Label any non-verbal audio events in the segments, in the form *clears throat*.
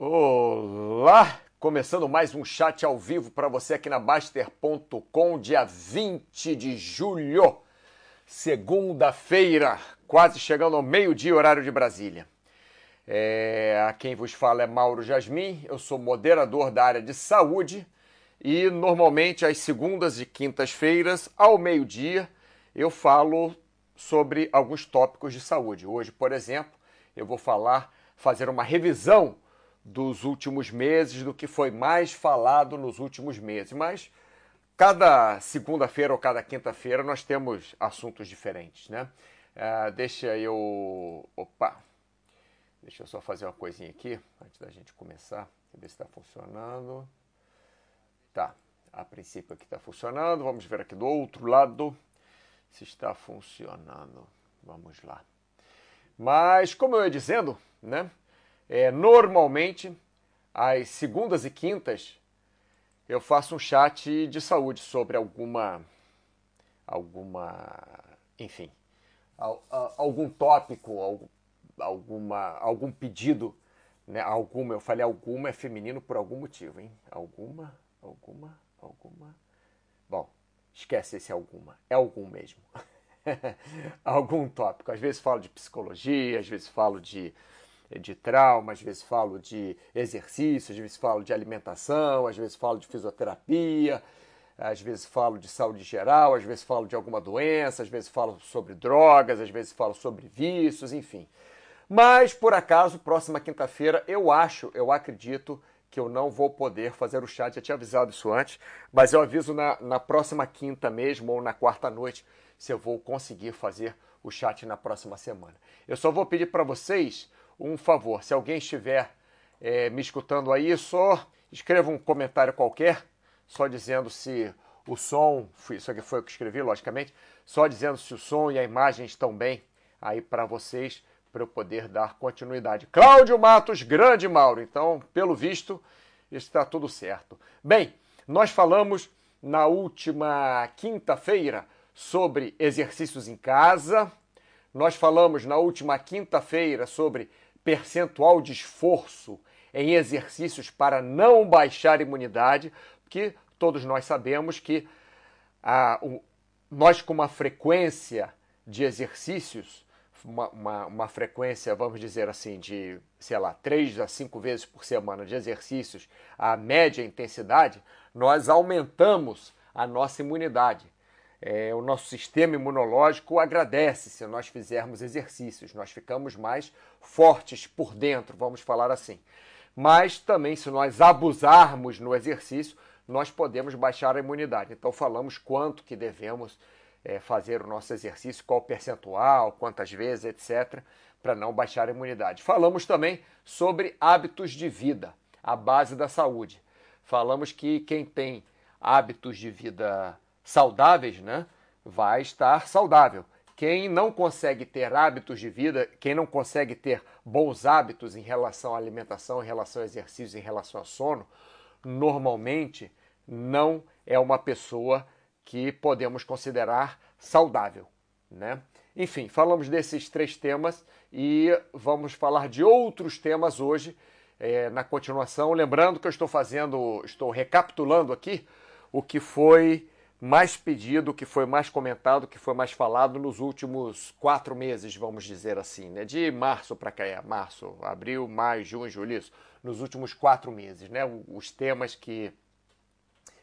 Olá! Começando mais um chat ao vivo para você aqui na Baster.com, dia 20 de julho, segunda-feira, quase chegando ao meio-dia, horário de Brasília. É, a quem vos fala é Mauro Jasmin, eu sou moderador da área de saúde e normalmente às segundas e quintas-feiras, ao meio-dia, eu falo sobre alguns tópicos de saúde. Hoje, por exemplo, eu vou falar, fazer uma revisão dos últimos meses, do que foi mais falado nos últimos meses. Mas cada segunda-feira ou cada quinta-feira nós temos assuntos diferentes, né? Uh, deixa eu. Opa! Deixa eu só fazer uma coisinha aqui antes da gente começar. Ver se está funcionando. Tá. A princípio aqui está funcionando. Vamos ver aqui do outro lado se está funcionando. Vamos lá. Mas, como eu ia dizendo, né? É, normalmente, às segundas e quintas, eu faço um chat de saúde sobre alguma. alguma. enfim. algum tópico, alguma, algum pedido. Né? Alguma, eu falei alguma é feminino por algum motivo, hein? Alguma, alguma, alguma. Bom, esquece esse alguma. É algum mesmo. *laughs* algum tópico. Às vezes falo de psicologia, às vezes falo de de trauma, às vezes falo de exercício, às vezes falo de alimentação, às vezes falo de fisioterapia, às vezes falo de saúde geral, às vezes falo de alguma doença, às vezes falo sobre drogas, às vezes falo sobre vícios, enfim. Mas, por acaso, próxima quinta-feira, eu acho, eu acredito que eu não vou poder fazer o chat. Já tinha avisado isso antes, mas eu aviso na, na próxima quinta mesmo ou na quarta noite se eu vou conseguir fazer o chat na próxima semana. Eu só vou pedir para vocês um favor. Se alguém estiver é, me escutando aí, só escreva um comentário qualquer, só dizendo se o som, isso aqui foi o que escrevi, logicamente, só dizendo se o som e a imagem estão bem aí para vocês, para eu poder dar continuidade. Cláudio Matos, grande Mauro. Então, pelo visto, está tudo certo. Bem, nós falamos na última quinta-feira sobre exercícios em casa. Nós falamos na última quinta-feira sobre percentual de esforço em exercícios para não baixar a imunidade, porque todos nós sabemos que a, o, nós, com uma frequência de exercícios, uma, uma, uma, frequência, vamos dizer assim, de, sei lá, 3 a 5 vezes por semana de exercícios, a média intensidade, nós aumentamos a nossa imunidade é, o nosso sistema imunológico agradece se nós fizermos exercícios, nós ficamos mais fortes por dentro, vamos falar assim. Mas também, se nós abusarmos no exercício, nós podemos baixar a imunidade. Então, falamos quanto que devemos é, fazer o nosso exercício, qual percentual, quantas vezes, etc., para não baixar a imunidade. Falamos também sobre hábitos de vida, a base da saúde. Falamos que quem tem hábitos de vida saudáveis, né, vai estar saudável. Quem não consegue ter hábitos de vida, quem não consegue ter bons hábitos em relação à alimentação, em relação ao exercício, em relação ao sono, normalmente não é uma pessoa que podemos considerar saudável, né? Enfim, falamos desses três temas e vamos falar de outros temas hoje é, na continuação. Lembrando que eu estou fazendo, estou recapitulando aqui o que foi mais pedido, que foi mais comentado, que foi mais falado nos últimos quatro meses, vamos dizer assim, né? De março para cá, é março, abril, maio, junho, julho, isso, nos últimos quatro meses, né? Os temas que,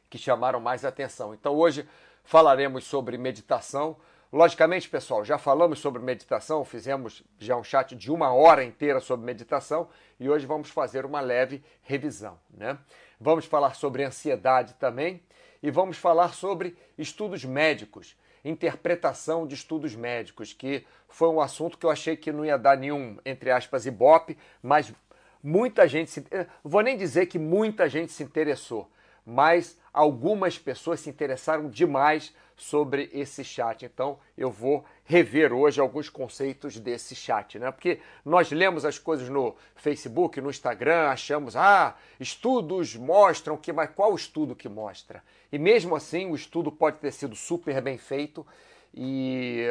que chamaram mais atenção. Então hoje falaremos sobre meditação. Logicamente, pessoal, já falamos sobre meditação, fizemos já um chat de uma hora inteira sobre meditação e hoje vamos fazer uma leve revisão, né? Vamos falar sobre ansiedade também e vamos falar sobre estudos médicos, interpretação de estudos médicos, que foi um assunto que eu achei que não ia dar nenhum, entre aspas, ibope, mas muita gente se. Eh, vou nem dizer que muita gente se interessou, mas algumas pessoas se interessaram demais sobre esse chat. Então eu vou rever hoje alguns conceitos desse chat, né? Porque nós lemos as coisas no Facebook, no Instagram, achamos, ah, estudos mostram que, mas qual estudo que mostra? E mesmo assim, o estudo pode ter sido super bem feito e,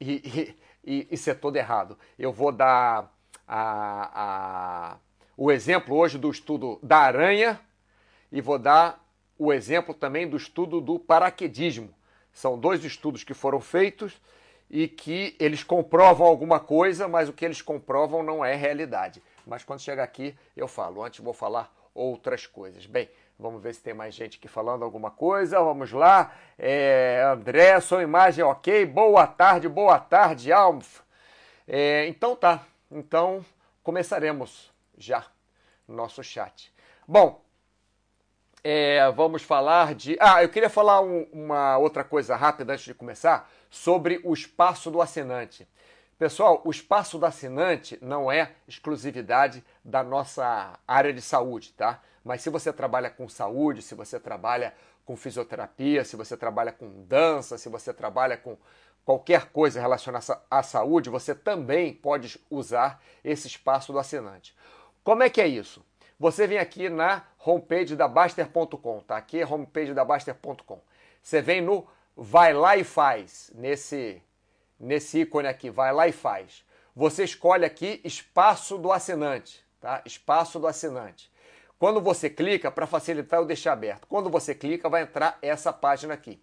e, e, e ser todo errado. Eu vou dar a, a o exemplo hoje do estudo da aranha e vou dar o exemplo também do estudo do paraquedismo. São dois estudos que foram feitos e que eles comprovam alguma coisa, mas o que eles comprovam não é realidade. Mas quando chegar aqui eu falo. Antes vou falar outras coisas. Bem, vamos ver se tem mais gente aqui falando alguma coisa. Vamos lá. É, André, sua imagem ok. Boa tarde, boa tarde, Almf. É, então tá. Então começaremos já nosso chat. Bom, é, vamos falar de. Ah, eu queria falar um, uma outra coisa rápida antes de começar sobre o espaço do assinante. Pessoal, o espaço do assinante não é exclusividade da nossa área de saúde, tá? Mas se você trabalha com saúde, se você trabalha com fisioterapia, se você trabalha com dança, se você trabalha com qualquer coisa relacionada à saúde, você também pode usar esse espaço do assinante. Como é que é isso? Você vem aqui na homepage da Baster.com, tá? Aqui homepage da Baster.com. Você vem no Vai lá e faz, nesse nesse ícone aqui, vai lá e faz. Você escolhe aqui espaço do assinante, tá? Espaço do assinante. Quando você clica, para facilitar eu deixar aberto, quando você clica vai entrar essa página aqui.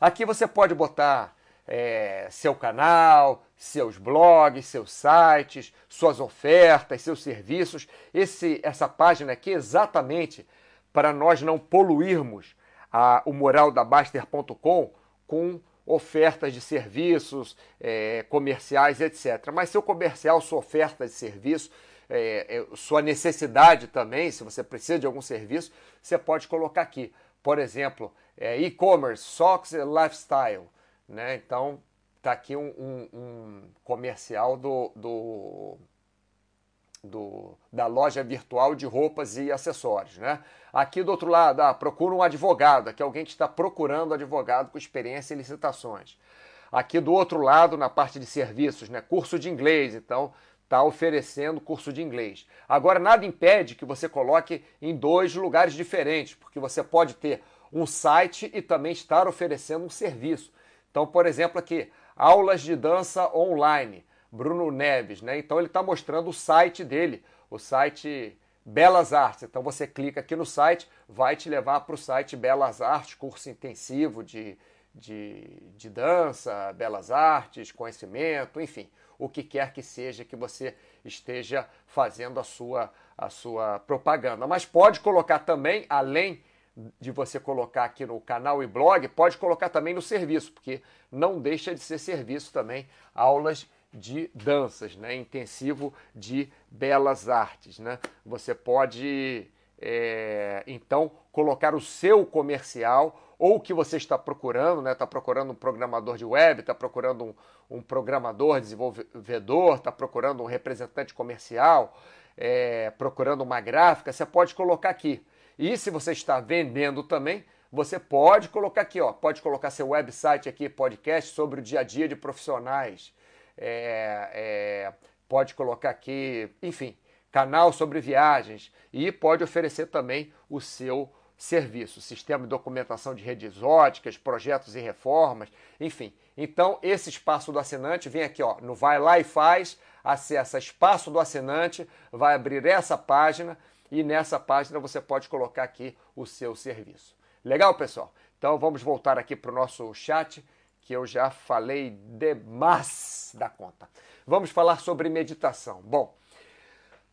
Aqui você pode botar é, seu canal, seus blogs, seus sites, suas ofertas, seus serviços. Esse, essa página aqui é exatamente para nós não poluirmos a, o moral da Baster.com com ofertas de serviços é, comerciais, etc. Mas seu comercial, sua oferta de serviço, é, é, sua necessidade também, se você precisa de algum serviço, você pode colocar aqui. Por exemplo, é, e-commerce, socks e lifestyle. Né? Então, está aqui um, um, um, comercial do, do do, da loja virtual de roupas e acessórios. Né? Aqui do outro lado, ah, procura um advogado, aqui alguém que está procurando advogado com experiência em licitações. Aqui do outro lado, na parte de serviços, né? curso de inglês, então está oferecendo curso de inglês. Agora, nada impede que você coloque em dois lugares diferentes, porque você pode ter um site e também estar oferecendo um serviço. Então, por exemplo, aqui, aulas de dança online. Bruno Neves, né? Então ele está mostrando o site dele, o site Belas Artes. Então você clica aqui no site, vai te levar para o site Belas Artes, curso intensivo de, de, de dança, belas artes, conhecimento, enfim, o que quer que seja que você esteja fazendo a sua, a sua propaganda. Mas pode colocar também, além de você colocar aqui no canal e blog, pode colocar também no serviço, porque não deixa de ser serviço também aulas de danças, né? intensivo de belas artes. Né? Você pode, é, então, colocar o seu comercial ou o que você está procurando, está né? Tá procurando um programador de web, está procurando um, um, programador, desenvolvedor, está procurando um representante comercial, é, procurando uma gráfica, você pode colocar aqui. E se você está vendendo também, você pode colocar aqui, ó, pode colocar seu website aqui, podcast sobre o dia a dia de profissionais é, é, pode colocar aqui, enfim, canal sobre viagens e pode oferecer também o seu serviço, sistema de documentação de redes óticas, projetos e reformas, enfim. Então, esse espaço do assinante vem aqui, ó, no Vai Lá e Faz, acessa espaço do assinante, vai abrir essa página e nessa página você pode colocar aqui o seu serviço. Legal, pessoal? Então, vamos voltar aqui para o nosso chat que eu já falei demais da conta. Vamos falar sobre meditação. Bom,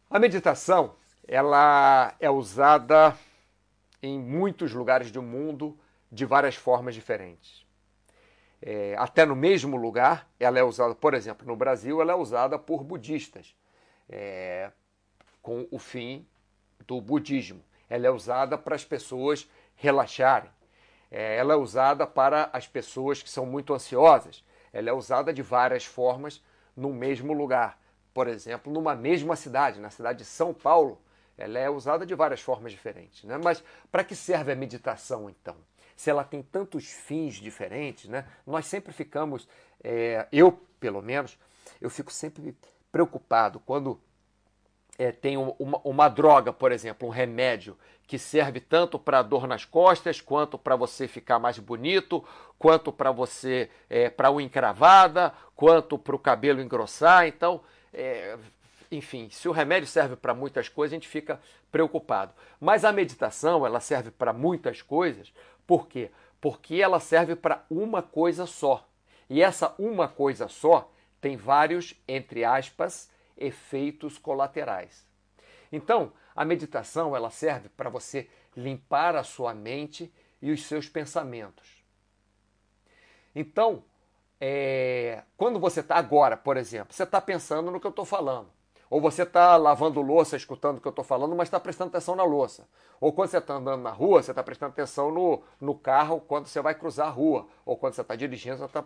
a meditação ela é usada em muitos lugares do mundo de várias formas diferentes. É, até no mesmo lugar, ela é usada, por exemplo, no Brasil, ela é usada por budistas, é, com o fim do budismo. Ela é usada para as pessoas relaxarem. É, ela é usada para as pessoas que são muito ansiosas. Ela é usada de várias formas no mesmo lugar. Por exemplo, numa mesma cidade, na cidade de São Paulo, ela é usada de várias formas diferentes. Né? Mas para que serve a meditação então? Se ela tem tantos fins diferentes, né? nós sempre ficamos, é, eu pelo menos, eu fico sempre preocupado quando é, tem uma, uma, droga, por exemplo, um remédio que serve tanto para dor nas costas, quanto para você ficar mais bonito, quanto para você é, para unha encravada, quanto para o cabelo engrossar. Então, é, enfim, se o remédio serve para muitas coisas, a gente fica preocupado. Mas a meditação, ela serve para muitas coisas, por quê? Porque ela serve para uma coisa só. E essa uma coisa só tem vários, entre aspas, efeitos colaterais. Então, a meditação ela serve para você limpar a sua mente e os seus pensamentos. Então, é, quando você está agora, por exemplo, você está pensando no que eu estou falando. Ou você está lavando louça, escutando o que eu estou falando, mas está prestando atenção na louça. Ou quando você está andando na rua, você está prestando atenção no, no carro quando você vai cruzar a rua. Ou quando você está dirigindo, você está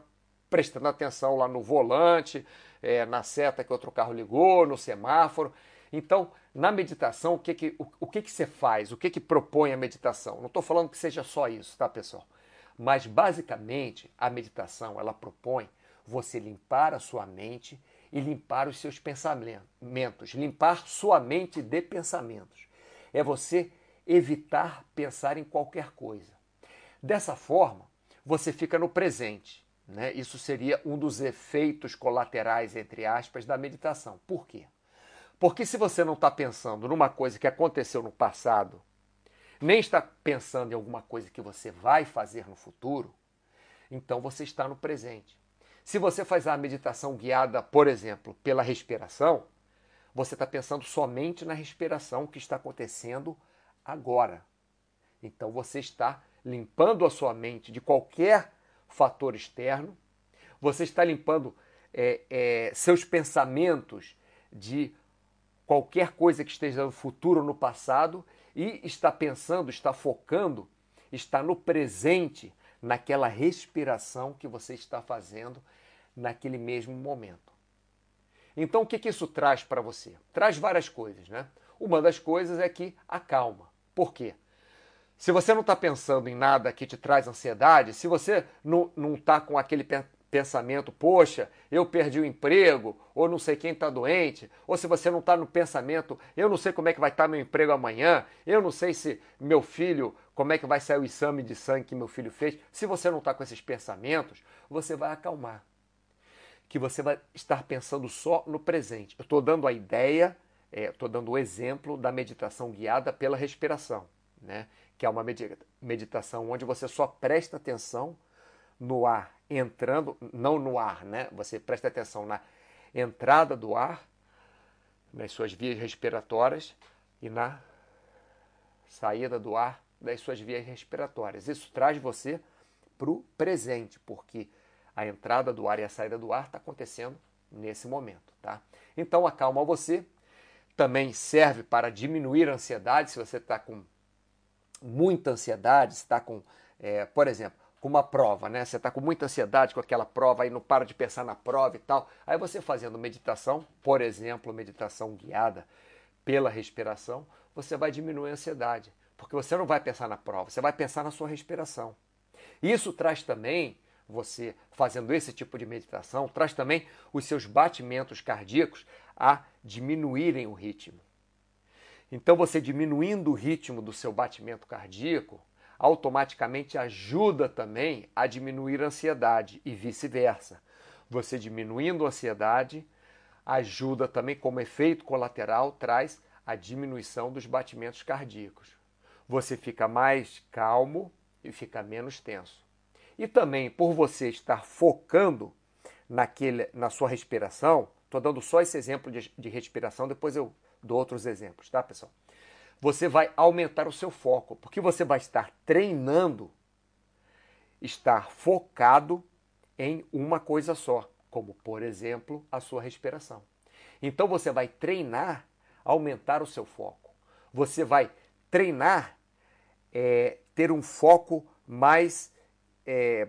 prestando atenção lá no volante, é, na seta que outro carro ligou, no semáforo. Então, na meditação, o que, que, o, o que, que você faz? O que, que propõe a meditação? Não estou falando que seja só isso, tá, pessoal? Mas, basicamente, a meditação, ela propõe você limpar a sua mente e limpar os seus pensamentos, limpar sua mente de pensamentos. É você evitar pensar em qualquer coisa. Dessa forma, você fica no presente. Né? Isso seria um dos efeitos colaterais, entre aspas, da meditação. Por quê? Porque se você não está pensando numa coisa que aconteceu no passado, nem está pensando em alguma coisa que você vai fazer no futuro, então você está no presente. Se você faz a meditação guiada, por exemplo, pela respiração, você está pensando somente na respiração que está acontecendo agora. Então você está limpando a sua mente de qualquer fator externo, você está limpando é, é, seus pensamentos de qualquer coisa que esteja no futuro ou no passado e está pensando, está focando, está no presente, naquela respiração que você está fazendo naquele mesmo momento. Então, o que, que isso traz para você? Traz várias coisas, né? Uma das coisas é que acalma. Por quê? Se você não está pensando em nada que te traz ansiedade, se você não está com aquele pensamento, poxa, eu perdi o emprego, ou não sei quem está doente, ou se você não está no pensamento, eu não sei como é que vai estar tá meu emprego amanhã, eu não sei se meu filho, como é que vai sair o exame de sangue que meu filho fez. Se você não está com esses pensamentos, você vai acalmar. Que você vai estar pensando só no presente. Eu estou dando a ideia, estou é, dando o exemplo da meditação guiada pela respiração, né? Que é uma meditação onde você só presta atenção no ar entrando, não no ar, né? Você presta atenção na entrada do ar, nas suas vias respiratórias e na saída do ar das suas vias respiratórias. Isso traz você para o presente, porque a entrada do ar e a saída do ar está acontecendo nesse momento, tá? Então acalma você. Também serve para diminuir a ansiedade se você está com muita ansiedade, está com, é, por exemplo, com uma prova, né? Você está com muita ansiedade com aquela prova, aí não para de pensar na prova e tal. Aí você fazendo meditação, por exemplo, meditação guiada pela respiração, você vai diminuir a ansiedade, porque você não vai pensar na prova, você vai pensar na sua respiração. Isso traz também, você fazendo esse tipo de meditação, traz também os seus batimentos cardíacos a diminuírem o ritmo. Então, você diminuindo o ritmo do seu batimento cardíaco, automaticamente ajuda também a diminuir a ansiedade e vice-versa. Você diminuindo a ansiedade ajuda também, como efeito colateral, traz a diminuição dos batimentos cardíacos. Você fica mais calmo e fica menos tenso. E também por você estar focando naquele, na sua respiração, estou dando só esse exemplo de, de respiração, depois eu dou outros exemplos, tá, pessoal? Você vai aumentar o seu foco, porque você vai estar treinando, estar focado em uma coisa só, como, por exemplo, a sua respiração. Então você vai treinar, aumentar o seu foco. Você vai treinar, é, ter um foco mais é,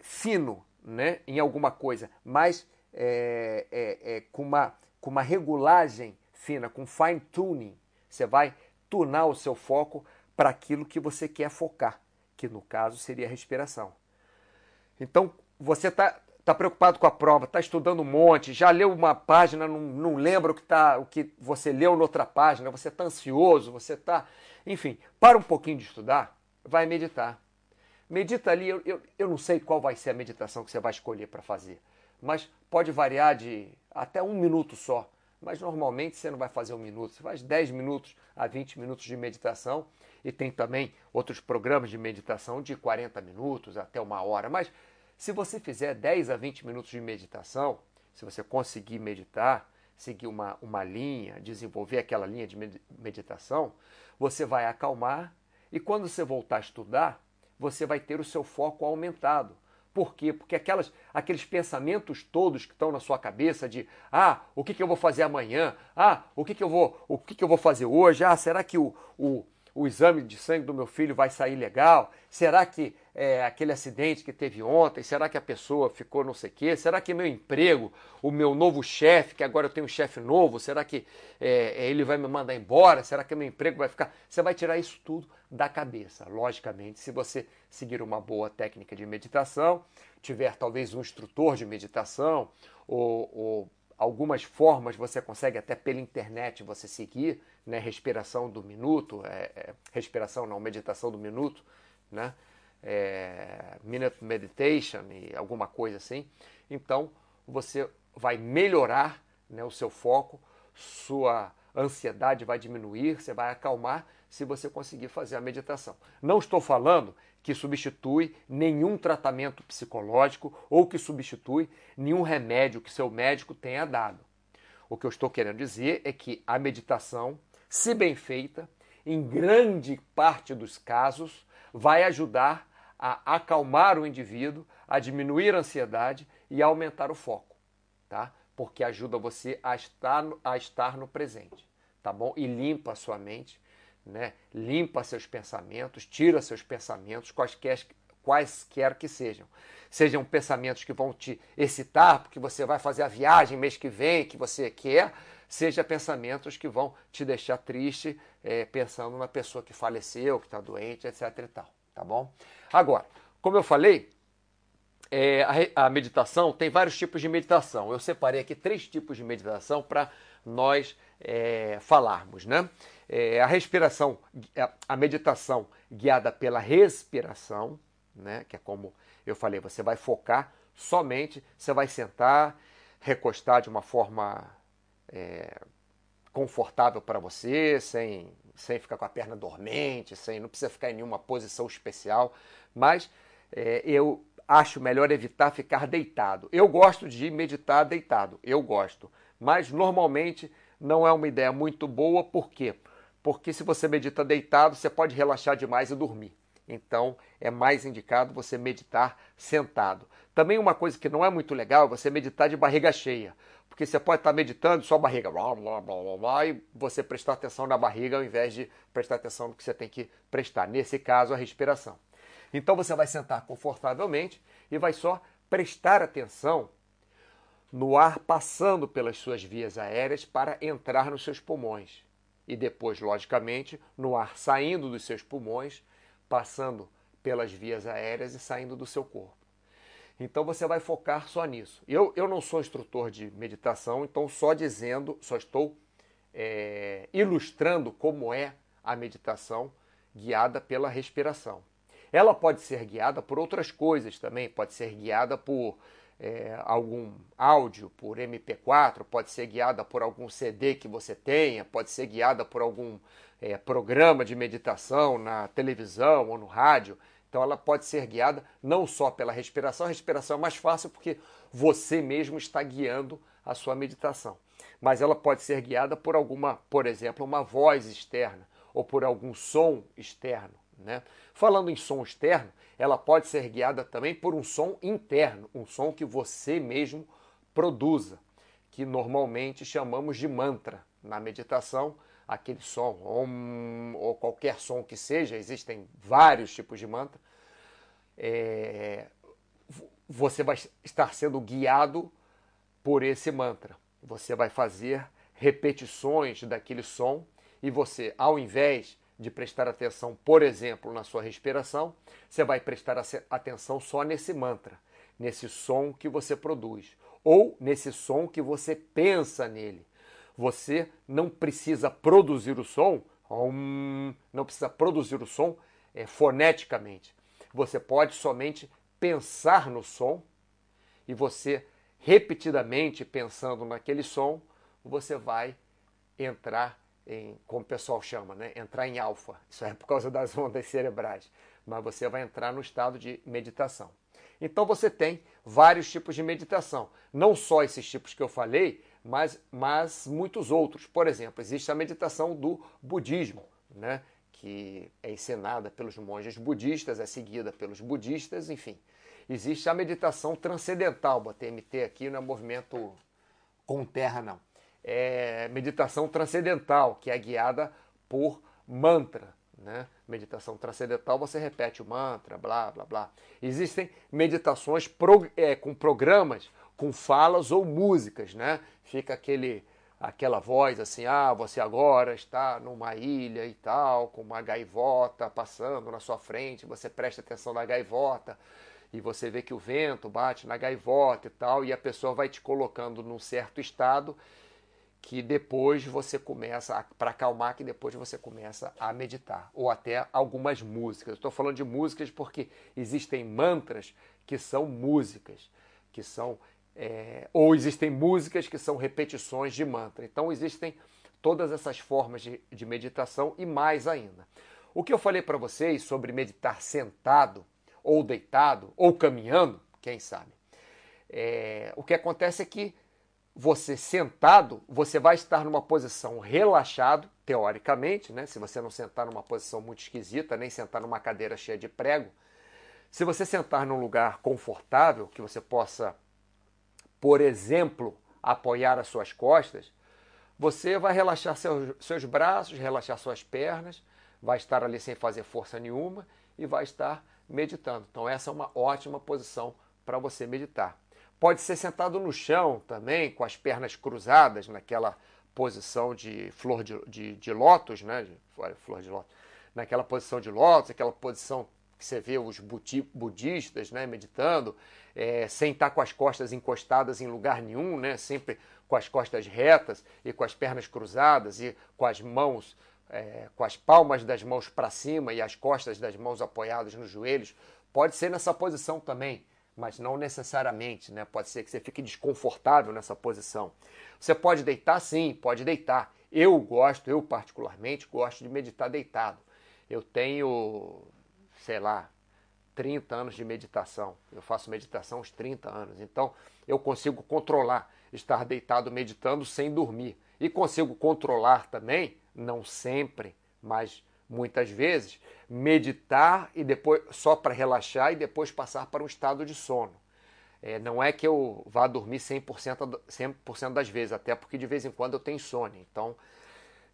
fino né, em alguma coisa, mais é, é, é com uma com uma regulagem fina, com fine tuning. Você vai tunar o seu foco para aquilo que você quer focar, que no caso seria a respiração. Então, você está tá preocupado com a prova, está estudando um monte, já leu uma página, não, não lembra o que, tá, o que você leu noutra página, você está ansioso, você está. Enfim, para um pouquinho de estudar, vai meditar. Medita ali, eu, eu, eu não sei qual vai ser a meditação que você vai escolher para fazer, mas pode variar de até um minuto só. Mas normalmente você não vai fazer um minuto, você faz 10 minutos a 20 minutos de meditação. E tem também outros programas de meditação de 40 minutos até uma hora. Mas se você fizer 10 a 20 minutos de meditação, se você conseguir meditar, seguir uma, uma linha, desenvolver aquela linha de meditação, você vai acalmar e quando você voltar a estudar, você vai ter o seu foco aumentado. Por quê? Porque aquelas, aqueles pensamentos todos que estão na sua cabeça de ah, o que, que eu vou fazer amanhã? Ah, o que, que eu vou, o que, que eu vou fazer hoje? Ah, será que o, o, o exame de sangue do meu filho vai sair legal? Será que é, aquele acidente que teve ontem, será que a pessoa ficou não sei o quê? Será que meu emprego, o meu novo chefe, que agora eu tenho um chefe novo, será que é, ele vai me mandar embora? Será que meu emprego vai ficar? Você vai tirar isso tudo da cabeça, logicamente, se você seguir uma boa técnica de meditação, tiver talvez um instrutor de meditação ou, ou algumas formas você consegue até pela internet você seguir, né? Respiração do minuto, é, é, respiração não, meditação do minuto, né? é, Minute Meditation e alguma coisa assim. Então você vai melhorar né, o seu foco, sua ansiedade vai diminuir, você vai acalmar se você conseguir fazer a meditação. Não estou falando que substitui nenhum tratamento psicológico ou que substitui nenhum remédio que seu médico tenha dado. O que eu estou querendo dizer é que a meditação, se bem feita, em grande parte dos casos, vai ajudar a acalmar o indivíduo, a diminuir a ansiedade e a aumentar o foco, tá? Porque ajuda você a estar, a estar no presente, tá bom? E limpa a sua mente, né? Limpa seus pensamentos, tira seus pensamentos, quaisquer, quaisquer que sejam. Sejam pensamentos que vão te excitar, porque você vai fazer a viagem mês que vem, que você quer, seja pensamentos que vão te deixar triste, é, pensando na pessoa que faleceu, que está doente, etc. e tal, tá bom? Agora, como eu falei, é, a, a, meditação tem vários tipos de meditação. Eu separei aqui três tipos de meditação para nós é, falarmos, né? É, a respiração, a meditação guiada pela respiração, né? Que é como eu falei, você vai focar somente, você vai sentar, recostar de uma forma é, confortável para você, sem, sem ficar com a perna dormente, sem não precisa ficar em nenhuma posição especial mas é, eu acho melhor evitar ficar deitado. Eu gosto de meditar deitado, eu gosto, mas normalmente não é uma ideia muito boa, por quê? Porque se você medita deitado, você pode relaxar demais e dormir. Então é mais indicado você meditar sentado. Também uma coisa que não é muito legal é você meditar de barriga cheia. Porque você pode estar meditando só barriga, blá, blá, blá, blá, blá, e você prestar atenção na barriga ao invés de prestar atenção no que você tem que prestar. Nesse caso, a respiração. Então você vai sentar confortavelmente e vai só prestar atenção no ar passando pelas suas vias aéreas para entrar nos seus pulmões. E depois, logicamente, no ar saindo dos seus pulmões, passando pelas vias aéreas e saindo do seu corpo. Então você vai focar só nisso. Eu, eu não sou instrutor de meditação, então só dizendo, só estou é, ilustrando como é a meditação guiada pela respiração. Ela pode ser guiada por outras coisas também, pode ser guiada por é, algum áudio, por MP4, pode ser guiada por algum CD que você tenha, pode ser guiada por algum é, programa de meditação na televisão ou no rádio. Então ela pode ser guiada não só pela respiração, a respiração é mais fácil porque você mesmo está guiando a sua meditação. Mas ela pode ser guiada por alguma, por exemplo, uma voz externa ou por algum som externo. Né? Falando em som externo, ela pode ser guiada também por um som interno, um som que você mesmo produza, que normalmente chamamos de mantra. Na meditação, aquele som, om, ou qualquer som que seja, existem vários tipos de mantra, é, você vai estar sendo guiado por esse mantra. Você vai fazer repetições daquele som e você, ao invés de prestar atenção, por exemplo, na sua respiração, você vai prestar atenção só nesse mantra, nesse som que você produz, ou nesse som que você pensa nele. Você não precisa produzir o som, não precisa produzir o som é, foneticamente. Você pode somente pensar no som e você repetidamente pensando naquele som, você vai entrar em, como o pessoal chama, né? entrar em alfa. Isso é por causa das ondas cerebrais. Mas você vai entrar no estado de meditação. Então você tem vários tipos de meditação. Não só esses tipos que eu falei, mas, mas muitos outros. Por exemplo, existe a meditação do budismo, né? que é ensinada pelos monges budistas, é seguida pelos budistas, enfim. Existe a meditação transcendental, botei MT aqui, não é movimento com terra, não. É meditação transcendental, que é guiada por mantra. Né? Meditação transcendental, você repete o mantra, blá, blá, blá. Existem meditações é, com programas, com falas ou músicas, né? Fica aquele aquela voz assim, ah, você agora está numa ilha e tal, com uma gaivota passando na sua frente, você presta atenção na gaivota e você vê que o vento bate na gaivota e tal, e a pessoa vai te colocando num certo estado que depois você começa, para acalmar, que depois você começa a meditar, ou até algumas músicas. Estou falando de músicas porque existem mantras que são músicas, que são é, ou existem músicas que são repetições de mantra. Então existem todas essas formas de, de meditação e mais ainda. O que eu falei para vocês sobre meditar sentado, ou deitado, ou caminhando, quem sabe? É, o que acontece é que você sentado, você vai estar numa posição relaxado, teoricamente, né? Se você não sentar numa posição muito esquisita, nem sentar numa cadeira cheia de prego. Se você sentar num lugar confortável, que você possa por exemplo, apoiar as suas costas, você vai relaxar seus, seus braços, relaxar suas pernas, vai estar ali sem fazer força nenhuma e vai estar meditando. Então, essa é uma ótima posição para você meditar. Pode ser sentado no chão também, com as pernas cruzadas, naquela posição de flor de, de, de lótus, né? Flor de lótus. Naquela posição de lótus, aquela posição que você vê os budistas né, meditando, é, sem estar com as costas encostadas em lugar nenhum, né, sempre com as costas retas e com as pernas cruzadas e com as mãos, é, com as palmas das mãos para cima e as costas das mãos apoiadas nos joelhos. Pode ser nessa posição também, mas não necessariamente, né? Pode ser que você fique desconfortável nessa posição. Você pode deitar, sim, pode deitar. Eu gosto, eu particularmente gosto de meditar deitado. Eu tenho sei lá, 30 anos de meditação. Eu faço meditação uns 30 anos. Então, eu consigo controlar estar deitado meditando sem dormir. E consigo controlar também, não sempre, mas muitas vezes, meditar e depois só para relaxar e depois passar para um estado de sono. É, não é que eu vá dormir 100%, 100 das vezes, até porque de vez em quando eu tenho sono. Então,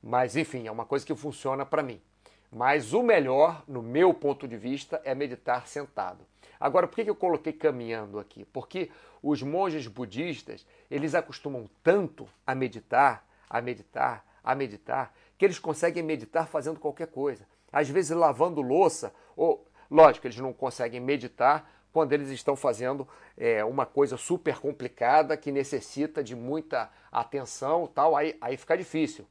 mas enfim, é uma coisa que funciona para mim. Mas o melhor, no meu ponto de vista, é meditar sentado. Agora, por que eu coloquei caminhando aqui? Porque os monges budistas, eles acostumam tanto a meditar, a meditar, a meditar, que eles conseguem meditar fazendo qualquer coisa. Às vezes lavando louça, ou, lógico, eles não conseguem meditar quando eles estão fazendo é, uma coisa super complicada que necessita de muita atenção tal, aí, aí fica difícil.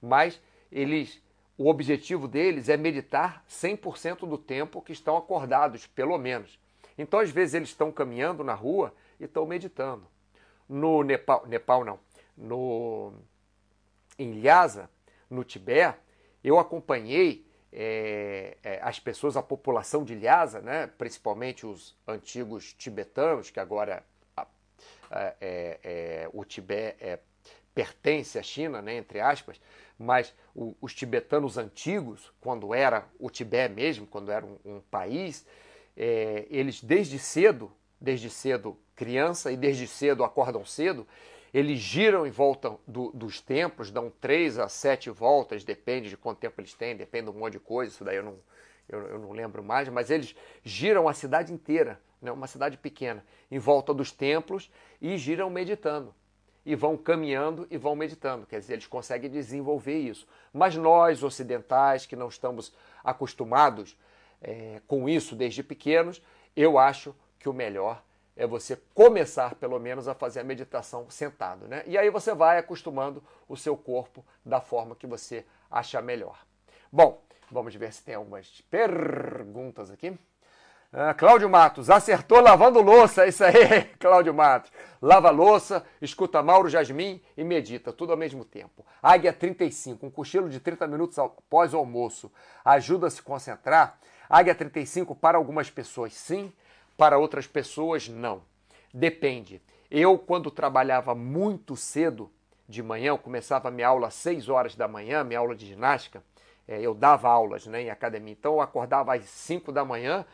Mas eles o objetivo deles é meditar 100% do tempo que estão acordados, pelo menos. Então, às vezes, eles estão caminhando na rua e estão meditando. No Nepal, Nepal não, no, em Lhasa, no Tibete, eu acompanhei é, é, as pessoas, a população de Lhasa, né, principalmente os antigos tibetanos, que agora é, é, o Tibete é, pertence à China, né, entre aspas, mas o, os tibetanos antigos, quando era o Tibete mesmo, quando era um, um país, é, eles desde cedo, desde cedo criança e desde cedo acordam cedo, eles giram em volta do, dos templos, dão três a sete voltas, depende de quanto tempo eles têm, depende de um monte de coisa, isso daí eu não, eu, eu não lembro mais, mas eles giram a cidade inteira, né, uma cidade pequena, em volta dos templos e giram meditando e vão caminhando e vão meditando. Quer dizer, eles conseguem desenvolver isso. Mas nós, ocidentais, que não estamos acostumados é, com isso desde pequenos, eu acho que o melhor é você começar, pelo menos, a fazer a meditação sentado. Né? E aí você vai acostumando o seu corpo da forma que você acha melhor. Bom, vamos ver se tem algumas perguntas aqui. Ah, Cláudio Matos, acertou lavando louça, isso aí, *laughs* Cláudio Matos. Lava louça, escuta Mauro Jasmin e medita, tudo ao mesmo tempo. Águia 35, um cochilo de 30 minutos após o almoço, ajuda a se concentrar. Águia 35 para algumas pessoas sim, para outras pessoas não. Depende. Eu, quando trabalhava muito cedo de manhã, eu começava minha aula às 6 horas da manhã, minha aula de ginástica, é, eu dava aulas né, em academia, então eu acordava às 5 da manhã,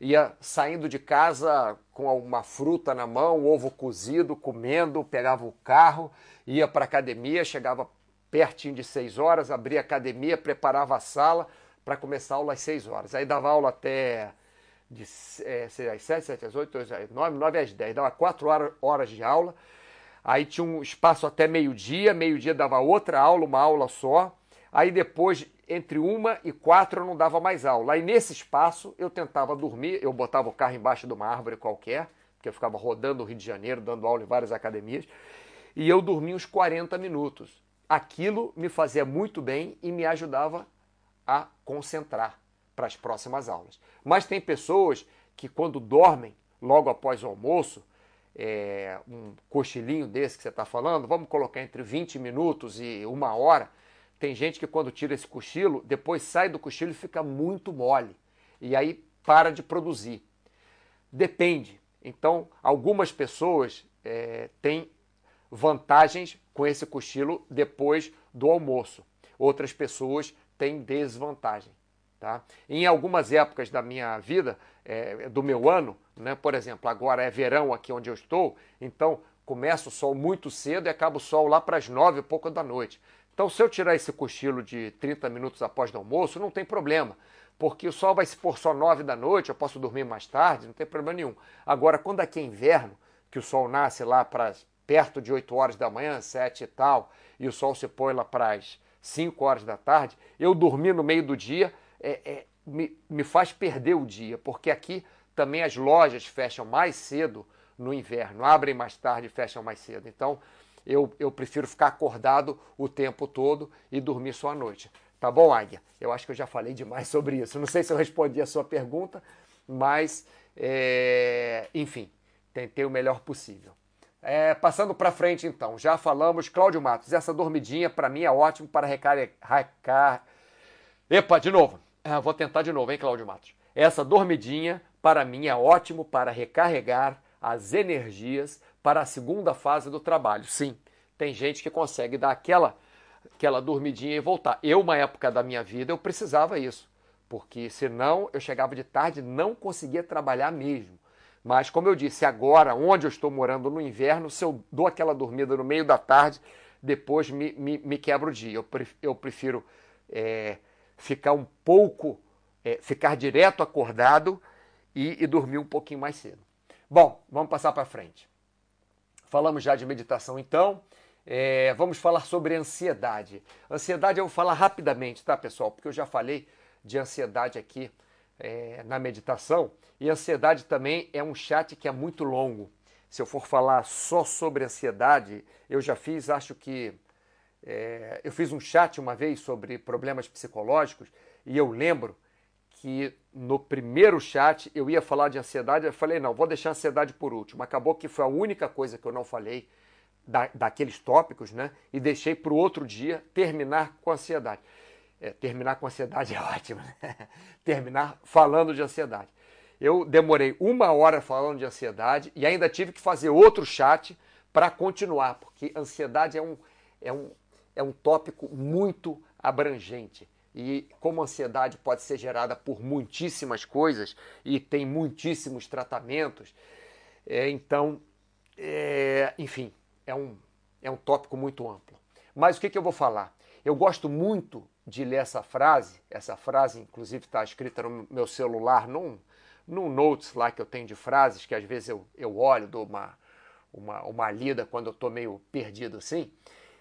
ia saindo de casa com uma fruta na mão, ovo cozido, comendo, pegava o carro, ia para a academia, chegava pertinho de 6 horas, abria a academia, preparava a sala para começar a aula às 6 horas. Aí dava aula até de, é, às 7, 7 às 8, 9, 9 às 10, dava 4 horas de aula. Aí tinha um espaço até meio-dia, meio-dia dava outra aula, uma aula só. Aí depois entre uma e quatro eu não dava mais aula. Aí nesse espaço eu tentava dormir, eu botava o carro embaixo de uma árvore qualquer, porque eu ficava rodando o Rio de Janeiro, dando aula em várias academias, e eu dormia uns 40 minutos. Aquilo me fazia muito bem e me ajudava a concentrar para as próximas aulas. Mas tem pessoas que quando dormem logo após o almoço, é, um cochilinho desse que você está falando, vamos colocar entre 20 minutos e uma hora, tem gente que quando tira esse cochilo, depois sai do cochilo e fica muito mole. E aí para de produzir. Depende. Então, algumas pessoas é, têm vantagens com esse cochilo depois do almoço. Outras pessoas têm desvantagem. Tá? Em algumas épocas da minha vida, é, do meu ano, né, por exemplo, agora é verão aqui onde eu estou, então começa o sol muito cedo e acaba o sol lá para as nove e pouco da noite. Então, se eu tirar esse cochilo de 30 minutos após o almoço, não tem problema, porque o sol vai se pôr só 9 da noite, eu posso dormir mais tarde, não tem problema nenhum. Agora, quando aqui é inverno, que o sol nasce lá para perto de 8 horas da manhã, 7 e tal, e o sol se põe lá para as 5 horas da tarde, eu dormir no meio do dia é, é, me, me faz perder o dia, porque aqui também as lojas fecham mais cedo no inverno, abrem mais tarde e fecham mais cedo. Então, eu, eu prefiro ficar acordado o tempo todo e dormir só à noite. Tá bom, Águia? Eu acho que eu já falei demais *laughs* sobre isso. Não sei se eu respondi a sua pergunta, mas, é, enfim, tentei o melhor possível. É, passando para frente, então, já falamos, Cláudio Matos, essa dormidinha para mim é ótimo para recarregar. Epa, de novo. Ah, vou tentar de novo, hein, Cláudio Matos. Essa dormidinha para mim é ótimo para recarregar as energias para a segunda fase do trabalho. Sim, tem gente que consegue dar aquela, aquela dormidinha e voltar. Eu, uma época da minha vida, eu precisava isso, porque senão eu chegava de tarde e não conseguia trabalhar mesmo. Mas, como eu disse, agora, onde eu estou morando no inverno, se eu dou aquela dormida no meio da tarde, depois me, me, me quebra o dia. Eu, prefiro, é, ficar um pouco, é, ficar direto acordado e, e dormir um pouquinho mais cedo. Bom, vamos passar para frente. Falamos já de meditação, então. É, vamos falar sobre ansiedade. Ansiedade eu vou falar rapidamente, tá, pessoal? Porque eu já falei de ansiedade aqui é, na meditação. E ansiedade também é um chat que é muito longo. Se eu for falar só sobre ansiedade, eu já fiz, acho que. É, eu fiz um chat uma vez sobre problemas psicológicos e eu lembro que no primeiro chat eu ia falar de ansiedade, eu falei, não, vou deixar a ansiedade por último. Acabou que foi a única coisa que eu não falei da, daqueles tópicos, né? E deixei para o outro dia terminar com ansiedade. É, terminar com ansiedade *laughs* é ótimo, né? terminar falando de ansiedade. Eu demorei uma hora falando de ansiedade e ainda tive que fazer outro chat para continuar, porque ansiedade é um, é, um, é um tópico muito abrangente. E como a ansiedade pode ser gerada por muitíssimas coisas e tem muitíssimos tratamentos, é, então, é, enfim, é um, é um tópico muito amplo. Mas o que, que eu vou falar? Eu gosto muito de ler essa frase, essa frase inclusive está escrita no meu celular, num, num notes lá que eu tenho de frases, que às vezes eu, eu olho, dou uma, uma, uma lida quando eu estou meio perdido assim.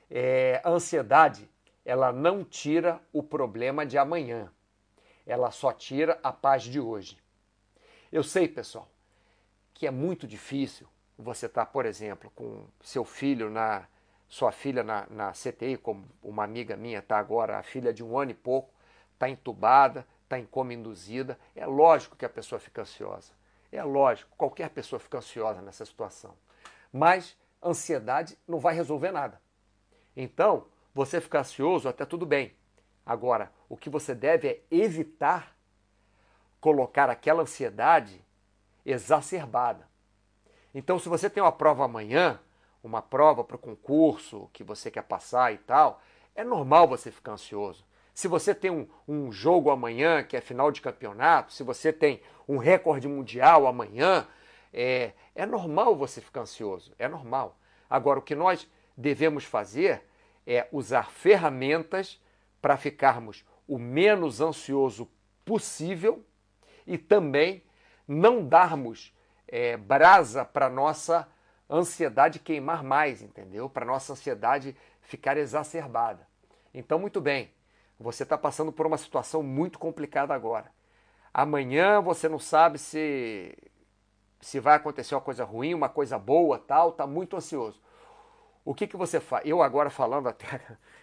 É, ansiedade ela não tira o problema de amanhã. Ela só tira a paz de hoje. Eu sei, pessoal, que é muito difícil você estar, tá, por exemplo, com seu filho na sua filha na, na CTI, como uma amiga minha está agora, a filha de um ano e pouco, está entubada, está em coma induzida. É lógico que a pessoa fica ansiosa. É lógico, qualquer pessoa fica ansiosa nessa situação. Mas ansiedade não vai resolver nada. Então, você ficar ansioso até tudo bem. Agora, o que você deve é evitar colocar aquela ansiedade exacerbada. Então, se você tem uma prova amanhã, uma prova para o concurso que você quer passar e tal, é normal você ficar ansioso. Se você tem um, um jogo amanhã, que é final de campeonato, se você tem um recorde mundial amanhã, é, é normal você ficar ansioso, é normal. Agora, o que nós devemos fazer é usar ferramentas para ficarmos o menos ansioso possível e também não darmos é, brasa para nossa ansiedade queimar mais, entendeu? Para nossa ansiedade ficar exacerbada. Então, muito bem, você está passando por uma situação muito complicada agora. Amanhã você não sabe se se vai acontecer uma coisa ruim, uma coisa boa, tal, está muito ansioso. O que, que você faz? Eu agora falando até,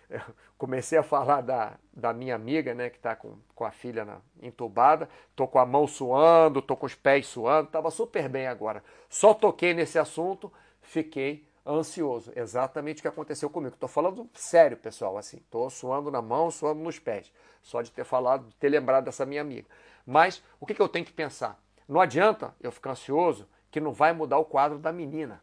*laughs* comecei a falar da, da minha amiga, né, que está com, com a filha na, entubada, tô com a mão suando, tô com os pés suando, estava super bem agora. Só toquei nesse assunto, fiquei ansioso. Exatamente o que aconteceu comigo. Estou falando sério, pessoal, assim, estou suando na mão, suando nos pés, só de ter falado, de ter lembrado dessa minha amiga. Mas o que, que eu tenho que pensar? Não adianta eu ficar ansioso que não vai mudar o quadro da menina.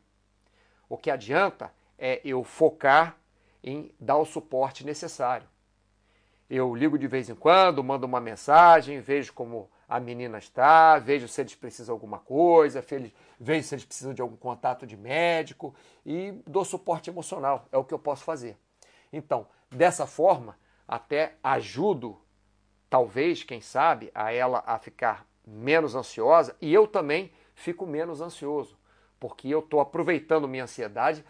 O que adianta é eu focar em dar o suporte necessário. Eu ligo de vez em quando, mando uma mensagem, vejo como a menina está, vejo se eles precisam de alguma coisa, vejo se eles precisam de algum contato de médico e dou suporte emocional. É o que eu posso fazer. Então, dessa forma, até ajudo, talvez, quem sabe, a ela a ficar menos ansiosa e eu também fico menos ansioso, porque eu estou aproveitando minha ansiedade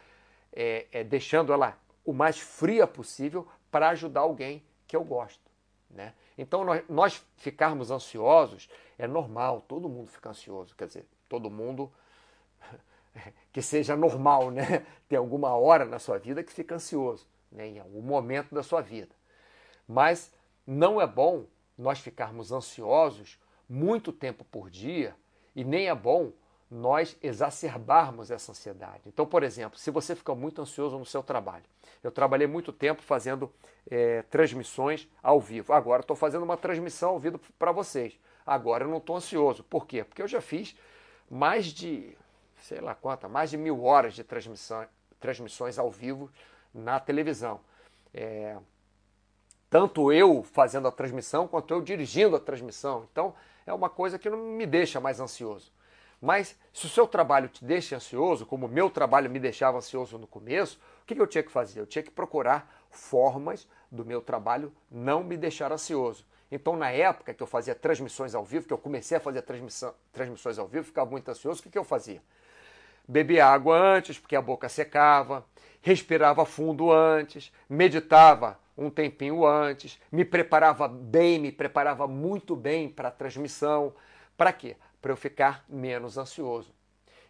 é, é, deixando ela o mais fria possível para ajudar alguém que eu gosto. Né? Então, nós, nós ficarmos ansiosos é normal, todo mundo fica ansioso, quer dizer, todo mundo *laughs* que seja normal, né? Tem alguma hora na sua vida que fica ansioso, né? em algum momento da sua vida. Mas não é bom nós ficarmos ansiosos muito tempo por dia e nem é bom nós exacerbarmos essa ansiedade. Então, por exemplo, se você fica muito ansioso no seu trabalho, eu trabalhei muito tempo fazendo é, transmissões ao vivo. Agora estou fazendo uma transmissão ao vivo para vocês. Agora eu não estou ansioso. Por quê? Porque eu já fiz mais de, sei lá quanta, mais de mil horas de transmissão, transmissões ao vivo na televisão. É, tanto eu fazendo a transmissão quanto eu dirigindo a transmissão. Então é uma coisa que não me deixa mais ansioso. Mas se o seu trabalho te deixa ansioso, como o meu trabalho me deixava ansioso no começo, o que eu tinha que fazer? Eu tinha que procurar formas do meu trabalho não me deixar ansioso. Então, na época que eu fazia transmissões ao vivo, que eu comecei a fazer transmissões ao vivo, ficava muito ansioso, o que, que eu fazia? Bebia água antes, porque a boca secava, respirava fundo antes, meditava um tempinho antes, me preparava bem, me preparava muito bem para a transmissão. Para quê? Para eu ficar menos ansioso.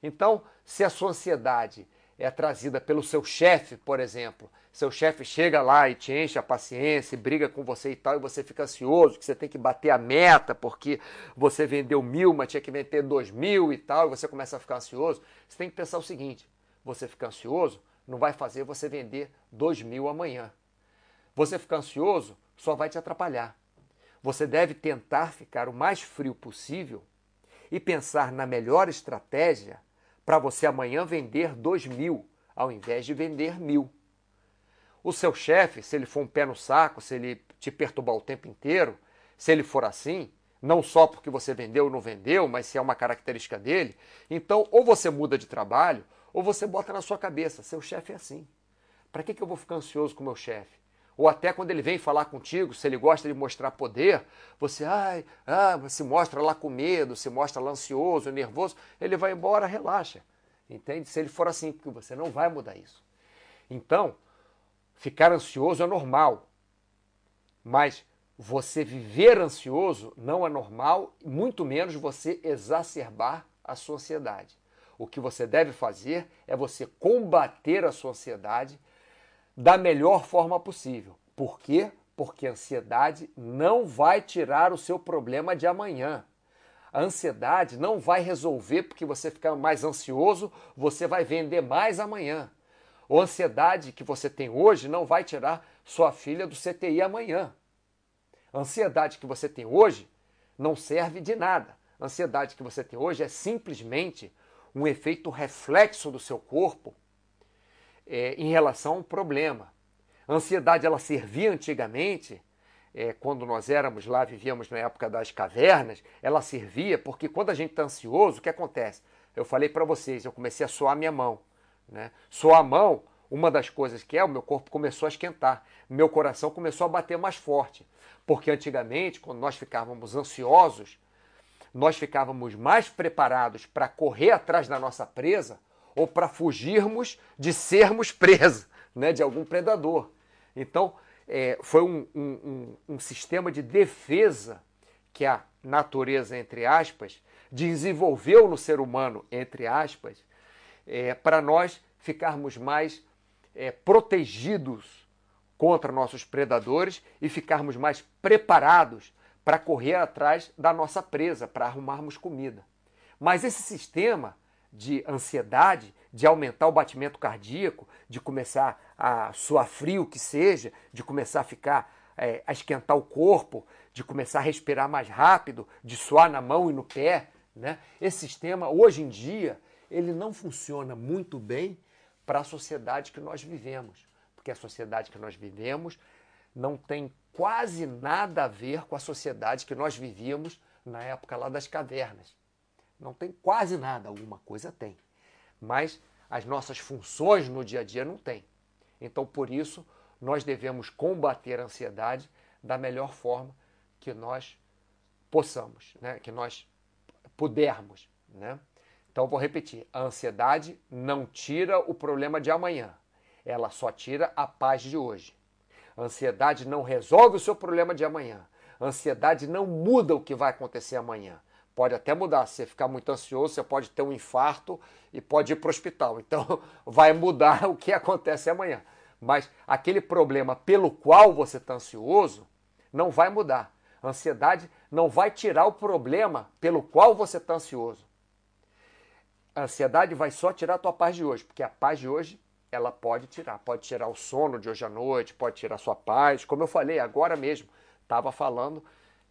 Então, se a sua ansiedade é trazida pelo seu chefe, por exemplo, seu chefe chega lá e te enche a paciência, briga com você e tal, e você fica ansioso, que você tem que bater a meta porque você vendeu mil, mas tinha que vender dois mil e tal, e você começa a ficar ansioso, você tem que pensar o seguinte: você ficar ansioso não vai fazer você vender dois mil amanhã. Você ficar ansioso só vai te atrapalhar. Você deve tentar ficar o mais frio possível e pensar na melhor estratégia para você amanhã vender dois mil, ao invés de vender mil. O seu chefe, se ele for um pé no saco, se ele te perturbar o tempo inteiro, se ele for assim, não só porque você vendeu ou não vendeu, mas se é uma característica dele, então ou você muda de trabalho, ou você bota na sua cabeça, seu chefe é assim. Para que, que eu vou ficar ansioso com meu chefe? Ou até quando ele vem falar contigo, se ele gosta de mostrar poder, você ai, ah, se mostra lá com medo, se mostra lá ansioso, nervoso, ele vai embora, relaxa. Entende? Se ele for assim, porque você não vai mudar isso. Então, ficar ansioso é normal. Mas você viver ansioso não é normal, muito menos você exacerbar a sua ansiedade. O que você deve fazer é você combater a sua ansiedade da melhor forma possível. Por quê? Porque a ansiedade não vai tirar o seu problema de amanhã. A ansiedade não vai resolver porque você ficar mais ansioso, você vai vender mais amanhã. A ansiedade que você tem hoje não vai tirar sua filha do CTI amanhã. A ansiedade que você tem hoje não serve de nada. A ansiedade que você tem hoje é simplesmente um efeito reflexo do seu corpo é, em relação a um problema. A ansiedade ela servia antigamente, é, quando nós éramos lá, vivíamos na época das cavernas, ela servia porque quando a gente está ansioso, o que acontece? Eu falei para vocês, eu comecei a suar minha mão. Né? Suar a mão, uma das coisas que é, o meu corpo começou a esquentar, meu coração começou a bater mais forte. Porque antigamente, quando nós ficávamos ansiosos, nós ficávamos mais preparados para correr atrás da nossa presa ou para fugirmos de sermos presos né, de algum predador. Então, é, foi um, um, um, sistema de defesa que a natureza, entre aspas, desenvolveu no ser humano, entre aspas, é, para nós ficarmos mais é, protegidos contra nossos predadores e ficarmos mais preparados para correr atrás da nossa presa, para arrumarmos comida. Mas esse sistema de ansiedade, de aumentar o batimento cardíaco, de começar a suar frio que seja, de começar a ficar é, a esquentar o corpo, de começar a respirar mais rápido, de suar na mão e no pé, né? Esse sistema hoje em dia ele não funciona muito bem para a sociedade que nós vivemos, porque a sociedade que nós vivemos não tem quase nada a ver com a sociedade que nós vivíamos na época lá das cavernas. Não tem quase nada, alguma coisa tem. Mas as nossas funções no dia a dia não tem. Então, por isso, nós devemos combater a ansiedade da melhor forma que nós possamos, né? que nós pudermos. Né? Então, vou repetir: a ansiedade não tira o problema de amanhã, ela só tira a paz de hoje. A ansiedade não resolve o seu problema de amanhã. A ansiedade não muda o que vai acontecer amanhã. Pode até mudar. Se você ficar muito ansioso, você pode ter um infarto e pode ir para o hospital. Então, *laughs* vai mudar o que acontece amanhã. Mas aquele problema pelo qual você está ansioso não vai mudar. A ansiedade não vai tirar o problema pelo qual você está ansioso. A ansiedade vai só tirar a tua paz de hoje, porque a paz de hoje ela pode tirar. Pode tirar o sono de hoje à noite, pode tirar a sua paz. Como eu falei agora mesmo, estava falando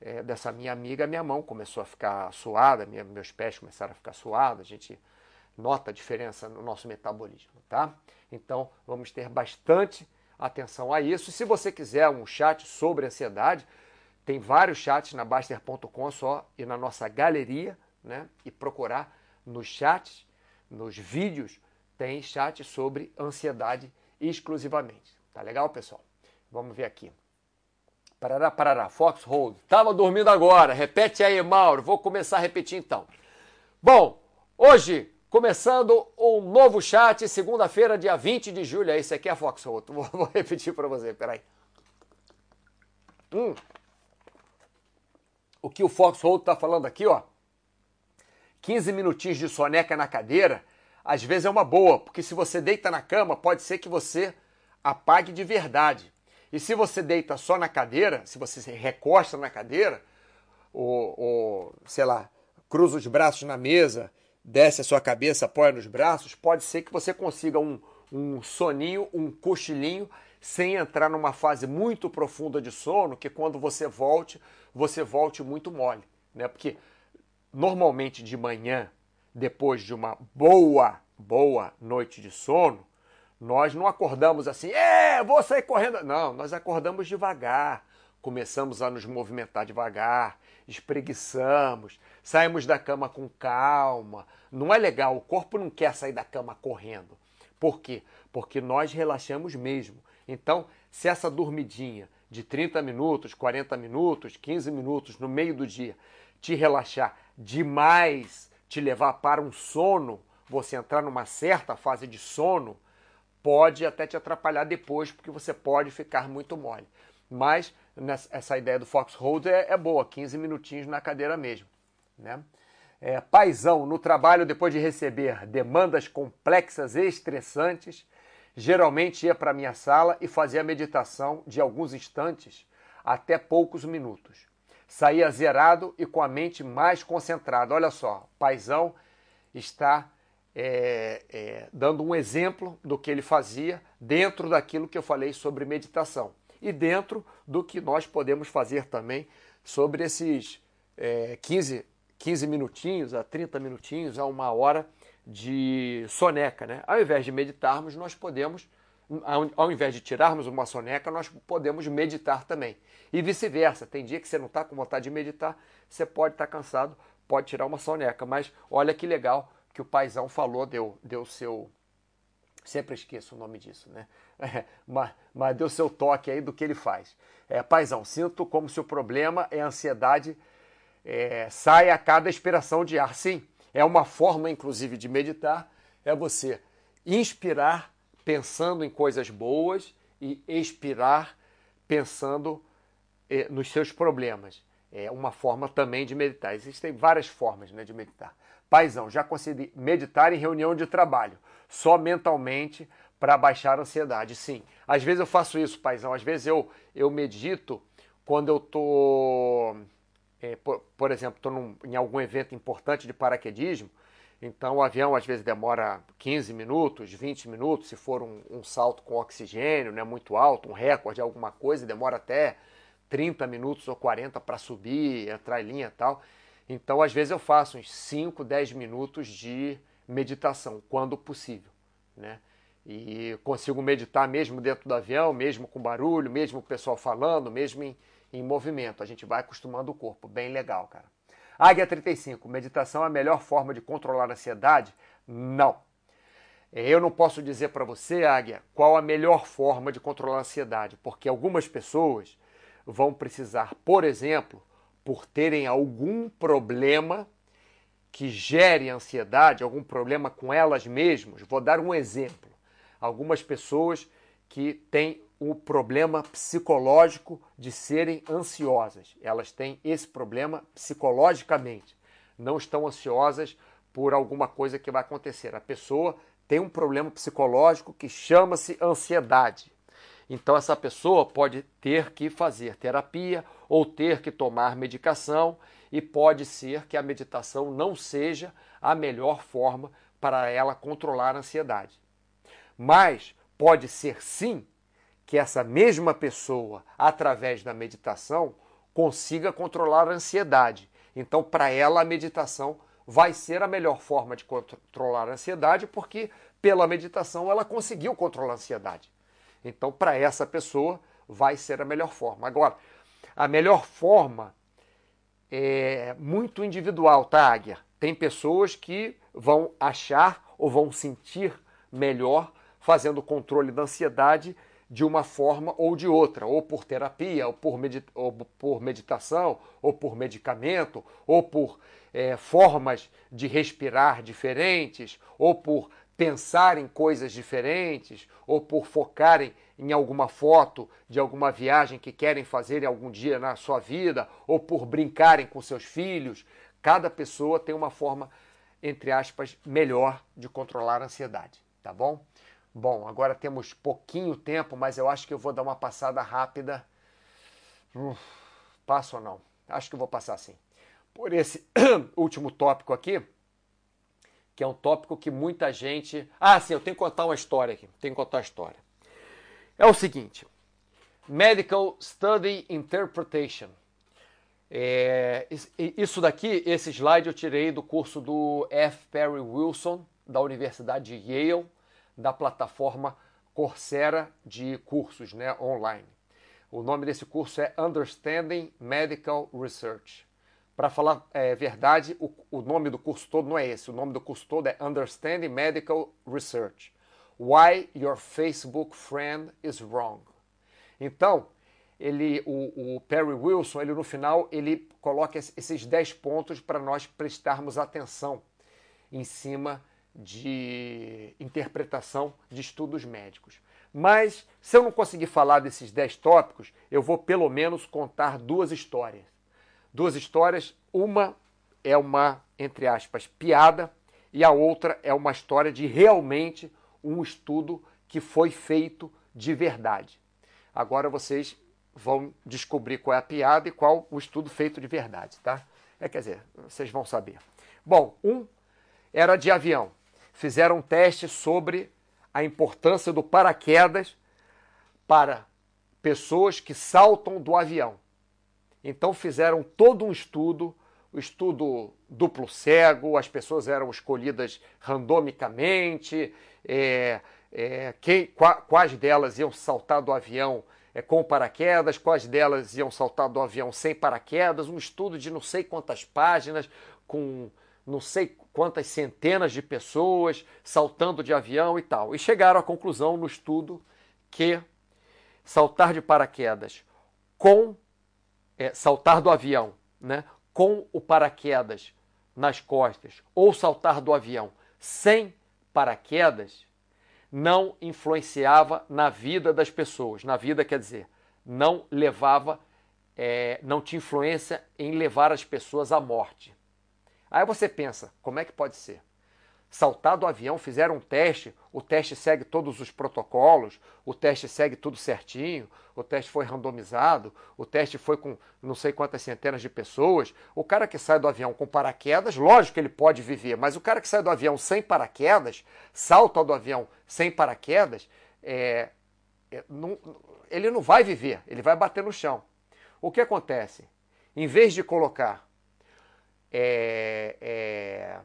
é, dessa minha amiga, minha mão começou a ficar suada, minha, meus pés começaram a ficar suados, a gente nota a diferença no nosso metabolismo, tá? Então, vamos ter bastante atenção a isso. Se você quiser um chat sobre ansiedade, tem vários chats na Baster.com, só ir na nossa galeria, né? E procurar nos chats, nos vídeos, tem chat sobre ansiedade exclusivamente. Tá legal, pessoal? Vamos ver aqui. Parará, parará, Foxhold. Tava dormindo agora. Repete aí, Mauro. Vou começar a repetir então. Bom, hoje, começando um novo chat, segunda-feira, dia 20 de julho. Esse aqui é a Foxhold. *laughs* Vou, vou repetir para você, peraí. Hum. O que o Foxhold tá falando aqui, ó. 15 minutinhos de soneca na cadeira, às vezes é uma boa, porque se você deita na cama, pode ser que você apague de verdade. E se você deita só na cadeira, se você se recosta na cadeira, ou, ou sei lá, cruza os braços na mesa, desce a sua cabeça, apoia nos braços, pode ser que você consiga um, um soninho, um cochilinho, sem entrar numa fase muito profunda de sono, que quando você volte, você volte muito mole. Né? Porque normalmente de manhã, depois de uma boa, boa noite de sono, nós não acordamos assim, é, vou sair correndo. Não, nós acordamos devagar, começamos a nos movimentar devagar, espreguiçamos, saímos da cama com calma. Não é legal, o corpo não quer sair da cama correndo. Por quê? Porque nós relaxamos mesmo. Então, se essa dormidinha de 30 minutos, 40 minutos, 15 minutos no meio do dia te relaxar demais, te levar para um sono, você entrar numa certa fase de sono, pode até te atrapalhar depois, porque você pode ficar muito mole. Mas essa ideia do Foxhold é, é boa, 15 minutinhos na cadeira mesmo. Né? É, paisão, no trabalho, depois de receber demandas complexas e estressantes, geralmente ia para minha sala e fazia meditação de alguns instantes até poucos minutos. Saía zerado e com a mente mais concentrada. Olha só, Paizão está é, é, dando um exemplo do que ele fazia dentro daquilo que eu falei sobre meditação e dentro do que nós podemos fazer também sobre esses é, 15, 15 minutinhos a 30 minutinhos a uma hora de soneca. Né? Ao invés de meditarmos, nós podemos, ao, invés de tirarmos uma soneca, nós podemos meditar também. E vice-versa. Tem dia que você não está com vontade de meditar, você pode estar tá cansado, pode tirar uma soneca. Mas olha que legal que o paizão falou, deu, deu seu. Sempre esqueço o nome disso, né? É, *laughs* mas, mas deu seu toque aí do que ele faz. É, paizão, sinto como se o problema é a ansiedade é, sai a cada expiração de ar. Sim, é uma forma, inclusive, de meditar, é você inspirar pensando em coisas boas e expirar pensando eh, nos seus problemas. É uma forma também de meditar. Existem várias formas né, de meditar. Paizão, já consegui meditar em reunião de trabalho, só mentalmente para baixar a ansiedade. Sim, às vezes eu faço isso, paizão. Às vezes eu, eu medito quando eu estou é, por, por, exemplo, estou em algum evento importante de paraquedismo, então o avião às vezes demora 15 minutos, 20 minutos, se for um, um salto com oxigênio, né, muito alto, um recorde, alguma coisa, demora até 30 minutos ou 40 para subir, entrar em linha e tal. Então, às vezes eu faço uns 5, 10 minutos de meditação, quando possível, né? E consigo meditar mesmo dentro do avião, mesmo com barulho, mesmo o pessoal falando, mesmo em, em movimento. A gente vai acostumando o corpo. Bem legal, cara. Águia 35. Meditação é a melhor forma de controlar a ansiedade? Não. Eu não posso dizer para você, Águia, qual a melhor forma de controlar a ansiedade, porque algumas pessoas vão precisar, por exemplo, por terem algum problema que gere ansiedade, algum problema com elas mesmas. Vou dar um exemplo. Algumas pessoas que têm o problema psicológico de serem ansiosas. Elas têm esse problema psicologicamente. Não estão ansiosas por alguma coisa que vai acontecer. A pessoa tem um problema psicológico que chama-se ansiedade. Então, essa pessoa pode ter que fazer terapia ou ter que tomar medicação, e pode ser que a meditação não seja a melhor forma para ela controlar a ansiedade. Mas pode ser sim que essa mesma pessoa, através da meditação, consiga controlar a ansiedade. Então, para ela, a meditação vai ser a melhor forma de controlar a ansiedade, porque pela meditação ela conseguiu controlar a ansiedade. Então, para essa pessoa, vai ser a melhor forma. Agora, a melhor forma é muito individual, tá, Águia? Tem pessoas que vão achar ou vão sentir melhor fazendo o controle da ansiedade de uma forma ou de outra, ou por terapia, ou por, medita ou por meditação, ou por medicamento, ou por é, formas de respirar diferentes, ou por pensar em coisas diferentes, ou por focarem em alguma foto de alguma viagem que querem fazer em algum dia na sua vida, ou por brincarem com seus filhos. Cada pessoa tem uma forma, entre aspas, melhor de controlar a ansiedade, tá bom? Bom, agora temos pouquinho tempo, mas eu acho que eu vou dar uma passada rápida. Uf, passo ou não? Acho que eu vou passar sim. Por esse *clears throat* último tópico aqui, que é um tópico que muita gente. Ah, sim, eu tenho que contar uma história aqui. Tenho que contar uma história. É o seguinte: Medical Study Interpretation. É, isso daqui, esse slide eu tirei do curso do F. Perry Wilson, da Universidade de Yale da plataforma Coursera de cursos né, online. O nome desse curso é Understanding Medical Research. Para falar é, verdade, o, o nome do curso todo não é esse. O nome do curso todo é Understanding Medical Research. Why Your Facebook Friend is Wrong. Então, ele, o, o, Perry Wilson, ele no final, ele coloca esses 10 pontos para nós prestarmos atenção em cima de interpretação de estudos médicos. Mas, se eu não conseguir falar desses dez tópicos, eu vou pelo menos contar duas histórias. Duas histórias, uma é uma, entre aspas, piada, e a outra é uma história de realmente um estudo que foi feito de verdade. Agora vocês vão descobrir qual é a piada e qual o estudo feito de verdade, tá? É, quer dizer, vocês vão saber. Bom, um era de avião. Fizeram um teste sobre a importância do paraquedas para pessoas que saltam do avião. Então fizeram todo um estudo, o estudo duplo cego, as pessoas eram escolhidas randomicamente, é, é, quem, quais delas iam saltar do avião é, com paraquedas, quais delas iam saltar do avião sem paraquedas, um estudo de não sei quantas páginas, com não sei quantas centenas de pessoas saltando de avião e tal. E chegaram à conclusão no estudo que saltar de paraquedas com é, saltar do avião, né, com o paraquedas nas costas ou saltar do avião sem paraquedas não influenciava na vida das pessoas. Na vida quer dizer, não levava, é, não tinha influência em levar as pessoas à morte. Aí você pensa, como é que pode ser? Saltar do avião, fizeram um teste, o teste segue todos os protocolos, o teste segue tudo certinho, o teste foi randomizado, o teste foi com não sei quantas centenas de pessoas. O cara que sai do avião com paraquedas, lógico que ele pode viver, mas o cara que sai do avião sem paraquedas, salta do avião sem paraquedas, é, é, não, ele não vai viver, ele vai bater no chão. O que acontece? Em vez de colocar é, é,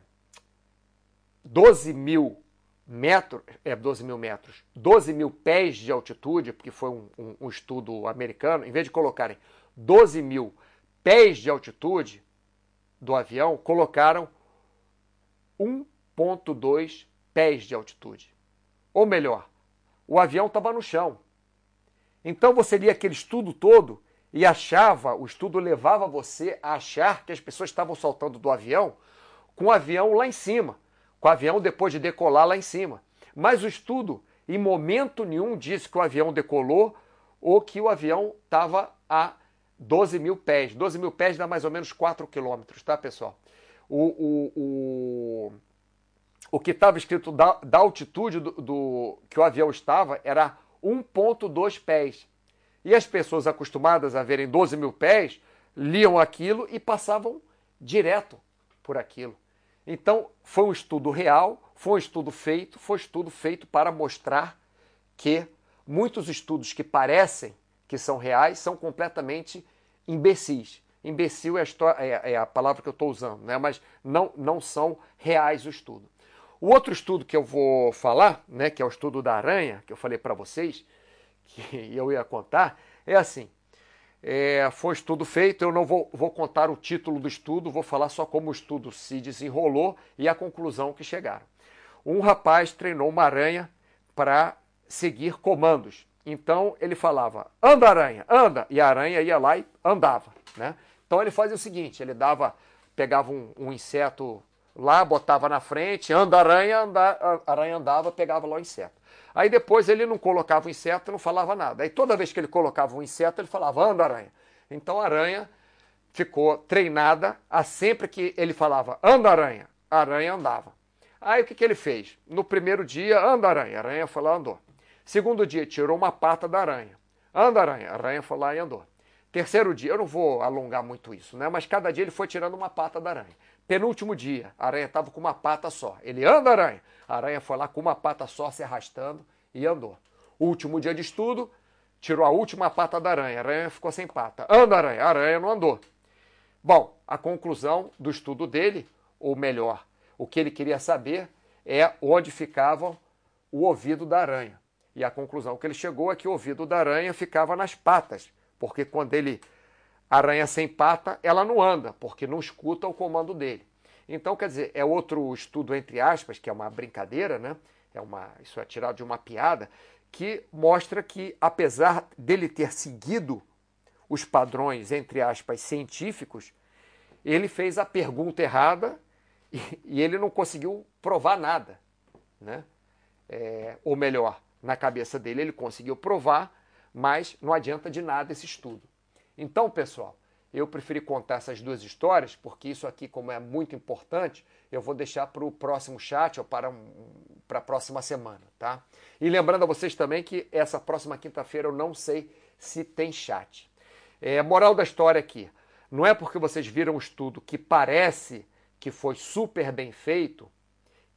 12 mil metros, é 12 mil metros, 12 mil pés de altitude, porque foi um, um, um estudo americano, em vez de colocarem 12 mil pés de altitude do avião, colocaram 1,2 pés de altitude. Ou melhor, o avião estava no chão. Então você lia aquele estudo todo e achava, o estudo levava você a achar que as pessoas estavam saltando do avião com o avião lá em cima, com o avião depois de decolar lá em cima. Mas o estudo, em momento nenhum, disse que o avião decolou ou que o avião estava a 12 mil pés. 12 mil pés dá mais ou menos 4 quilômetros, tá, pessoal? O, o, o, o que estava escrito da, da altitude do, do, que o avião estava era 1,2 pés. E as pessoas acostumadas a verem 12 mil pés liam aquilo e passavam direto por aquilo. Então, foi um estudo real, foi um estudo feito, foi um estudo feito para mostrar que muitos estudos que parecem que são reais são completamente imbecis. Imbecil é a, história, é, é a palavra que eu estou usando, né? mas não, não são reais o estudo. O outro estudo que eu vou falar, né, que é o estudo da aranha, que eu falei para vocês, que *laughs* eu ia contar é assim: é, foi estudo feito, eu não vou, vou contar o título do estudo, vou falar só como o estudo se desenrolou e a conclusão que chegaram. Um rapaz treinou uma aranha para seguir comandos. Então ele falava: anda, aranha, anda! E a aranha ia lá e andava. Né? Então ele fazia o seguinte: ele dava, pegava um, um inseto lá, botava na frente, anda, aranha, anda, a aranha andava, pegava lá o inseto. Aí depois ele não colocava o inseto, não falava nada. Aí toda vez que ele colocava um inseto, ele falava, anda aranha. Então a aranha ficou treinada a sempre que ele falava, anda aranha, a aranha andava. Aí o que, que ele fez? No primeiro dia, anda aranha, a aranha foi lá andou. Segundo dia, tirou uma pata da aranha. Anda aranha, a aranha foi lá e andou. Terceiro dia, eu não vou alongar muito isso, né? Mas cada dia ele foi tirando uma pata da aranha. Penúltimo dia, a aranha estava com uma pata só. Ele anda, aranha. A aranha foi lá com uma pata só, se arrastando e andou. Último dia de estudo, tirou a última pata da aranha. A aranha ficou sem pata. Anda, aranha. A aranha não andou. Bom, a conclusão do estudo dele, ou melhor, o que ele queria saber é onde ficava o ouvido da aranha. E a conclusão que ele chegou é que o ouvido da aranha ficava nas patas, porque quando ele aranha sem pata, ela não anda, porque não escuta o comando dele. Então, quer dizer, é outro estudo, entre aspas, que é uma brincadeira, né? É uma, isso é tirado de uma piada, que mostra que, apesar dele ter seguido os padrões, entre aspas, científicos, ele fez a pergunta errada e, e ele não conseguiu provar nada. Né? É, ou melhor, na cabeça dele ele conseguiu provar, mas não adianta de nada esse estudo. Então, pessoal, eu preferi contar essas duas histórias, porque isso aqui, como é muito importante, eu vou deixar para o próximo chat ou para, para a próxima semana, tá? E lembrando a vocês também que essa próxima quinta-feira eu não sei se tem chat. É, moral da história aqui, não é porque vocês viram um estudo que parece que foi super bem feito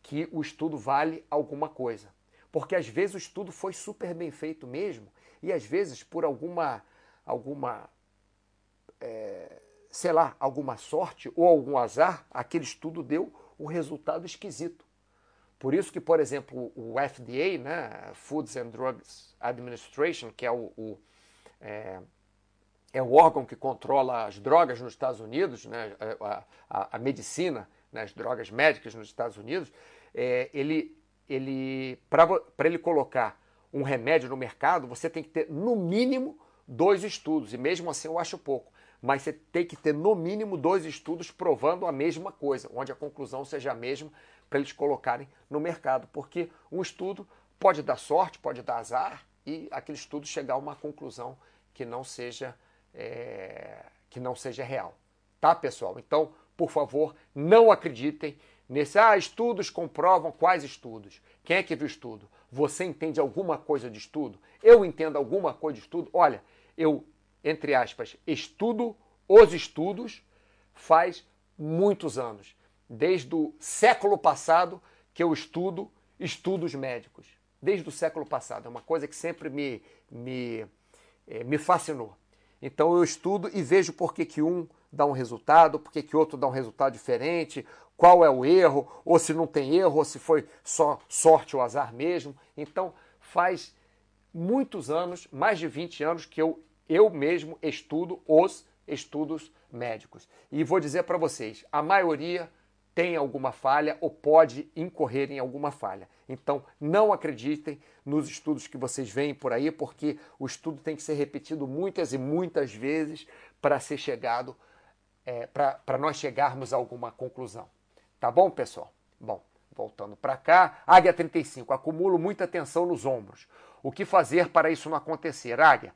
que o estudo vale alguma coisa. Porque às vezes o estudo foi super bem feito mesmo e às vezes por alguma alguma é, sei lá, alguma sorte ou algum azar, aquele estudo deu um resultado esquisito. Por isso que, por exemplo, o FDA, né, Foods and Drugs Administration, que é o, o é, é, o órgão que controla as drogas nos Estados Unidos, né, a, a, a medicina, né, as drogas médicas nos Estados Unidos, é, ele, ele para ele colocar um remédio no mercado, você tem que ter, no mínimo, dois estudos. E mesmo assim eu acho pouco mas você tem que ter no mínimo dois estudos provando a mesma coisa, onde a conclusão seja a mesma para eles colocarem no mercado, porque um estudo pode dar sorte, pode dar azar e aquele estudo chegar a uma conclusão que não seja é, que não seja real, tá pessoal? Então, por favor, não acreditem nesse ah estudos comprovam quais estudos. Quem é que viu estudo? Você entende alguma coisa de estudo? Eu entendo alguma coisa de estudo? Olha, eu entre aspas, estudo os estudos faz muitos anos. Desde o século passado que eu estudo estudos médicos. Desde o século passado. É uma coisa que sempre me, me, eh, me fascinou. Então eu estudo e vejo por que, que um dá um resultado, por que, que outro dá um resultado diferente, qual é o erro, ou se não tem erro, ou se foi só sorte ou azar mesmo. Então faz muitos anos, mais de 20 anos, que eu eu mesmo estudo os estudos médicos. E vou dizer para vocês, a maioria tem alguma falha ou pode incorrer em alguma falha. Então, não acreditem nos estudos que vocês veem por aí, porque o estudo tem que ser repetido muitas e muitas vezes para ser chegado, é, para nós chegarmos a alguma conclusão. Tá bom, pessoal? Bom, voltando para cá, Águia 35, acumulo muita tensão nos ombros. O que fazer para isso não acontecer? Águia,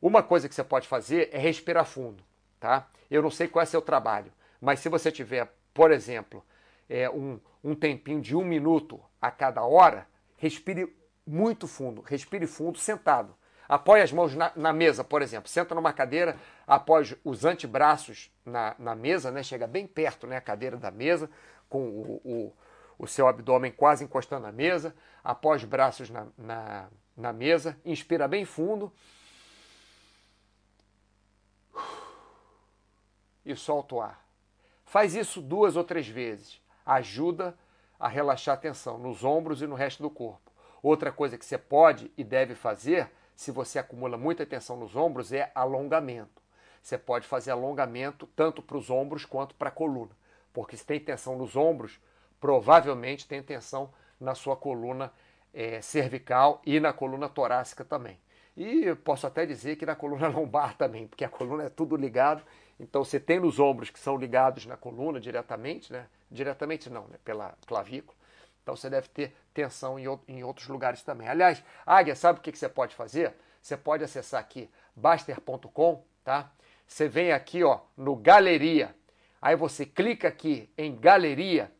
uma coisa que você pode fazer é respirar fundo, tá? Eu não sei qual é seu trabalho, mas se você tiver, por exemplo, é, um, um tempinho de um minuto a cada hora, respire muito fundo, respire fundo sentado. Apoie as mãos na, na, mesa, por exemplo. Senta numa cadeira, apoie os antebraços na, na mesa, né? chega bem perto né? a cadeira da mesa, com o, o, o seu abdômen quase encostando na mesa, apoie os braços na, na, na mesa, inspira bem fundo e solta o ar. Faz isso duas ou três vezes. Ajuda a relaxar a tensão nos ombros e no resto do corpo. Outra coisa que você pode e deve fazer, se você acumula muita tensão nos ombros, é alongamento. Você pode fazer alongamento tanto para os ombros quanto para a coluna. Porque se tem tensão nos ombros, provavelmente tem tensão na sua coluna é, cervical e na coluna torácica também. E posso até dizer que na coluna *laughs* lombar também, porque a coluna é tudo ligado então você tem nos ombros que são ligados na coluna diretamente, né? Diretamente não, né? Pela clavícula. Então você deve ter tensão em outros lugares também. Aliás, Águia, sabe o que você pode fazer? Você pode acessar aqui baster.com, tá? Você vem aqui, ó, no Galeria. Aí você clica aqui em Galeria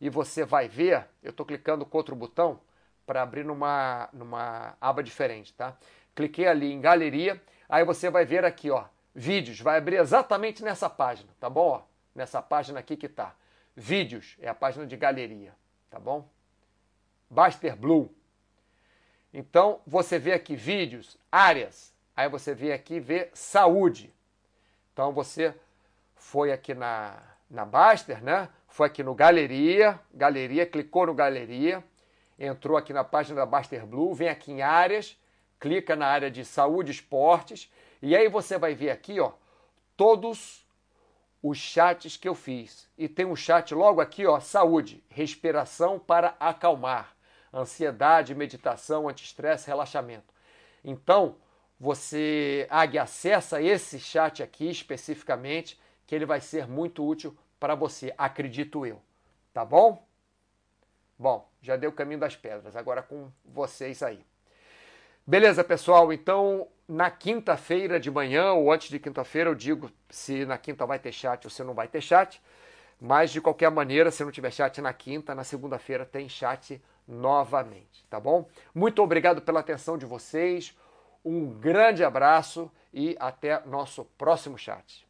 e você vai ver, eu estou clicando com outro botão para abrir numa, numa aba diferente, tá? Cliquei ali em Galeria, aí você vai ver aqui, ó, Vídeos, vai abrir exatamente nessa página, tá bom? Ó, nessa página aqui que tá. Vídeos é a página de galeria, tá bom? Baster Blue. Então, você vê aqui vídeos, áreas. Aí você vê aqui vê saúde. Então, você foi aqui na, na Baster, né? Foi aqui no Galeria, Galeria, clicou no Galeria, entrou aqui na página da Baster Blue, vem aqui em áreas, clica na área de saúde e esportes e aí você vai ver aqui, ó, todos os chats que eu fiz. E tem um chat logo aqui, ó, saúde, respiração para acalmar, ansiedade, meditação, anti-estresse, relaxamento. Então, você Águia, acessa esse chat aqui especificamente, que ele vai ser muito útil para você, acredito eu. Tá bom? Bom, já deu o caminho das pedras, agora com vocês aí. Beleza, pessoal? Então, na quinta-feira de manhã ou antes de quinta-feira, eu digo se na quinta vai ter chat ou se não vai ter chat. Mas, de qualquer maneira, se não tiver chat na quinta, na segunda-feira tem chat novamente, tá bom? Muito obrigado pela atenção de vocês. Um grande abraço e até nosso próximo chat.